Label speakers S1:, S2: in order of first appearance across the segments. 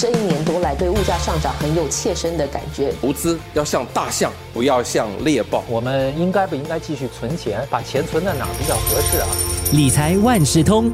S1: 这一年多来对物价上涨很有切身的感觉。
S2: 投资要像大象，不要像猎豹。
S3: 我们应该不应该继续存钱？把钱存在哪比较合适啊？
S4: 理财万事通。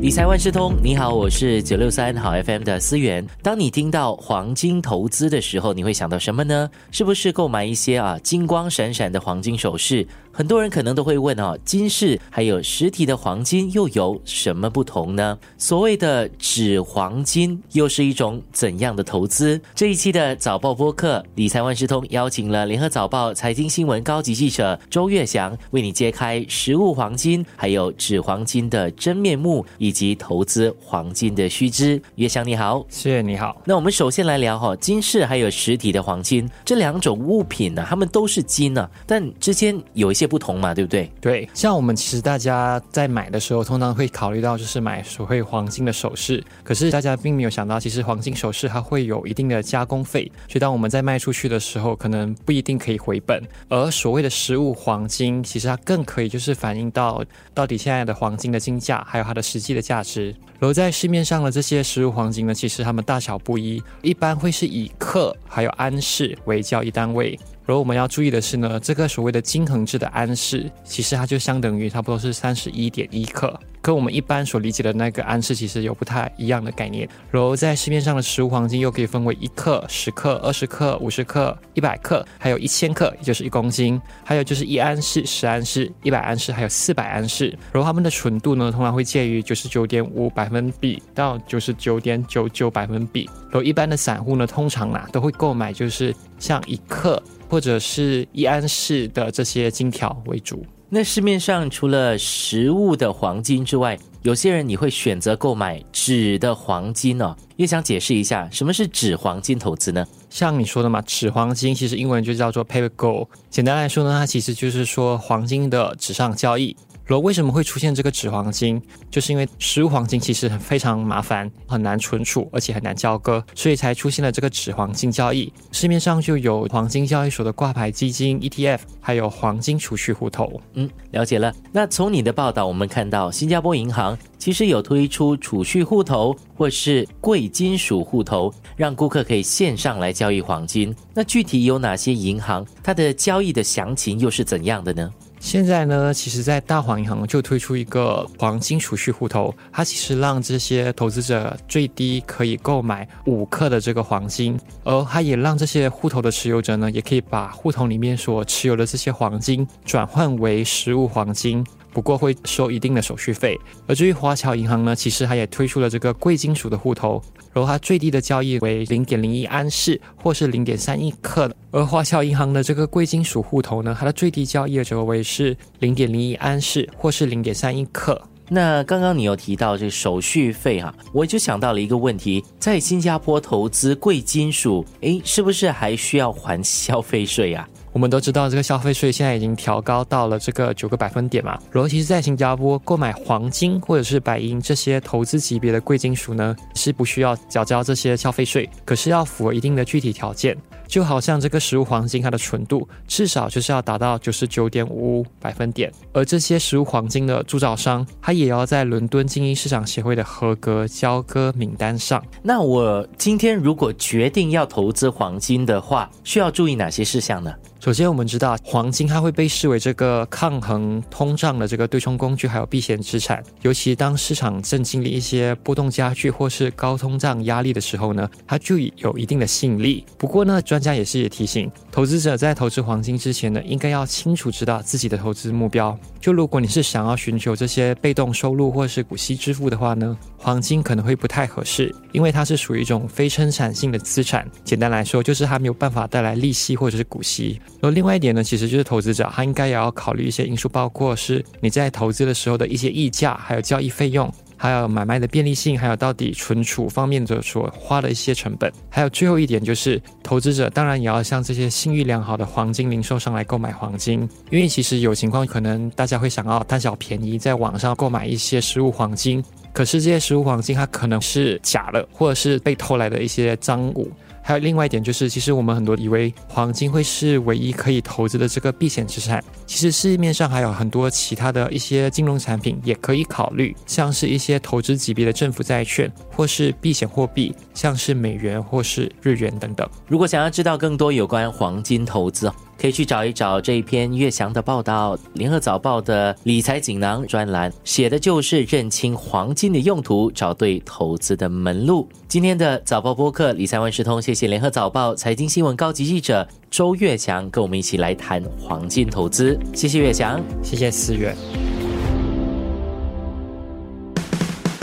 S4: 理财万事通，你好，我是九六三好 FM 的思源。当你听到黄金投资的时候，你会想到什么呢？是不是购买一些啊金光闪闪的黄金首饰？很多人可能都会问哦，金饰还有实体的黄金又有什么不同呢？所谓的纸黄金又是一种怎样的投资？这一期的早报播客理财万事通邀请了联合早报财经新闻高级记者周月祥，为你揭开实物黄金还有纸黄金的真面目，以及投资黄金的须知。月香你好，
S3: 谢谢你好。
S4: 那我们首先来聊哈，金饰还有实体的黄金这两种物品呢，它们都是金呢，但之间有一些。不同嘛，对不对？
S3: 对，像我们其实大家在买的时候，通常会考虑到就是买所谓黄金的首饰。可是大家并没有想到，其实黄金首饰它会有一定的加工费，所以当我们在卖出去的时候，可能不一定可以回本。而所谓的实物黄金，其实它更可以就是反映到到底现在的黄金的金价，还有它的实际价值。然后在市面上的这些实物黄金呢，其实它们大小不一，一般会是以克还有安士为交易单位。然后我们要注意的是呢，这个所谓的金恒制的安士，其实它就相等于差不多是三十一点一克。跟我们一般所理解的那个安士其实有不太一样的概念。然后在市面上的实物黄金又可以分为一克、十克、二十克、五十克、一百克，还有一千克，也就是一公斤。还有就是一安士、十安士、一百安士，还有四百安士。然后它们的纯度呢，通常会介于九十九点五百分比到九十九点九九百分比。然后一般的散户呢，通常啊都会购买就是像一克或者是一安市的这些金条为主。
S4: 那市面上除了实物的黄金之外，有些人你会选择购买纸的黄金哦。也想解释一下，什么是纸黄金投资呢？
S3: 像你说的嘛，纸黄金其实英文就叫做 paper gold。简单来说呢，它其实就是说黄金的纸上交易。然后为什么会出现这个纸黄金？就是因为实物黄金其实非常麻烦，很难存储，而且很难交割，所以才出现了这个纸黄金交易。市面上就有黄金交易所的挂牌基金 ETF，还有黄金储蓄户头。
S4: 嗯，了解了。那从你的报道，我们看到新加坡银行其实有推出储蓄户头或是贵金属户头，让顾客可以线上来交易黄金。那具体有哪些银行？它的交易的详情又是怎样的呢？
S3: 现在呢，其实，在大黄银行就推出一个黄金储蓄户头，它其实让这些投资者最低可以购买五克的这个黄金，而它也让这些户头的持有者呢，也可以把户头里面所持有的这些黄金转换为实物黄金。不过会收一定的手续费。而至于华侨银行呢，其实它也推出了这个贵金属的户头，然后它最低的交易为零点零一安士或是零点三一克。而华侨银行的这个贵金属户头呢，它的最低交易额折为是零点零一安士或是零点三一克。
S4: 那刚刚你有提到这个手续费哈，我就想到了一个问题，在新加坡投资贵金属，诶，是不是还需要还消费税啊？
S3: 我们都知道，这个消费税现在已经调高到了这个九个百分点嘛。尤其是在新加坡购买黄金或者是白银这些投资级别的贵金属呢，是不需要缴交这些消费税，可是要符合一定的具体条件。就好像这个实物黄金，它的纯度至少就是要达到九十九点五百分点，而这些实物黄金的铸造商，它也要在伦敦精英市场协会的合格交割名单上。
S4: 那我今天如果决定要投资黄金的话，需要注意哪些事项呢？
S3: 首先，我们知道黄金它会被视为这个抗衡通胀的这个对冲工具，还有避险资产。尤其当市场正经历一些波动加剧或是高通胀压力的时候呢，它就有一定的吸引力。不过呢，专家也是也提醒投资者在投资黄金之前呢，应该要清楚知道自己的投资目标。就如果你是想要寻求这些被动收入或是股息支付的话呢，黄金可能会不太合适，因为它是属于一种非生产性的资产。简单来说，就是它没有办法带来利息或者是股息。然后另外一点呢，其实就是投资者他应该也要考虑一些因素，包括是你在投资的时候的一些溢价，还有交易费用，还有买卖的便利性，还有到底存储方面的所花的一些成本。还有最后一点就是，投资者当然也要向这些信誉良好的黄金零售商来购买黄金，因为其实有情况可能大家会想要贪小便宜，在网上购买一些实物黄金，可是这些实物黄金它可能是假的，或者是被偷来的一些赃物。还有另外一点就是，其实我们很多以为黄金会是唯一可以投资的这个避险资产，其实市面上还有很多其他的一些金融产品也可以考虑，像是一些投资级别的政府债券，或是避险货币，像是美元或是日元等等。
S4: 如果想要知道更多有关黄金投资，可以去找一找这一篇岳翔的报道，《联合早报》的理财锦囊专栏写的就是认清黄金的用途，找对投资的门路。今天的早报播客理财万事通，谢谢《联合早报》财经新闻高级记者周岳翔跟我们一起来谈黄金投资。谢谢岳翔，
S3: 谢谢思远。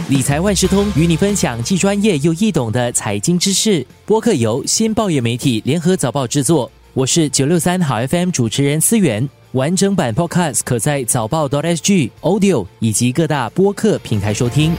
S4: 理财万事通与你分享既专业又易懂的财经知识。播客由新报业媒体联合早报制作。我是九六三好 FM 主持人思源，完整版 Podcast 可在早报 .sg Audio 以及各大播客平台收听。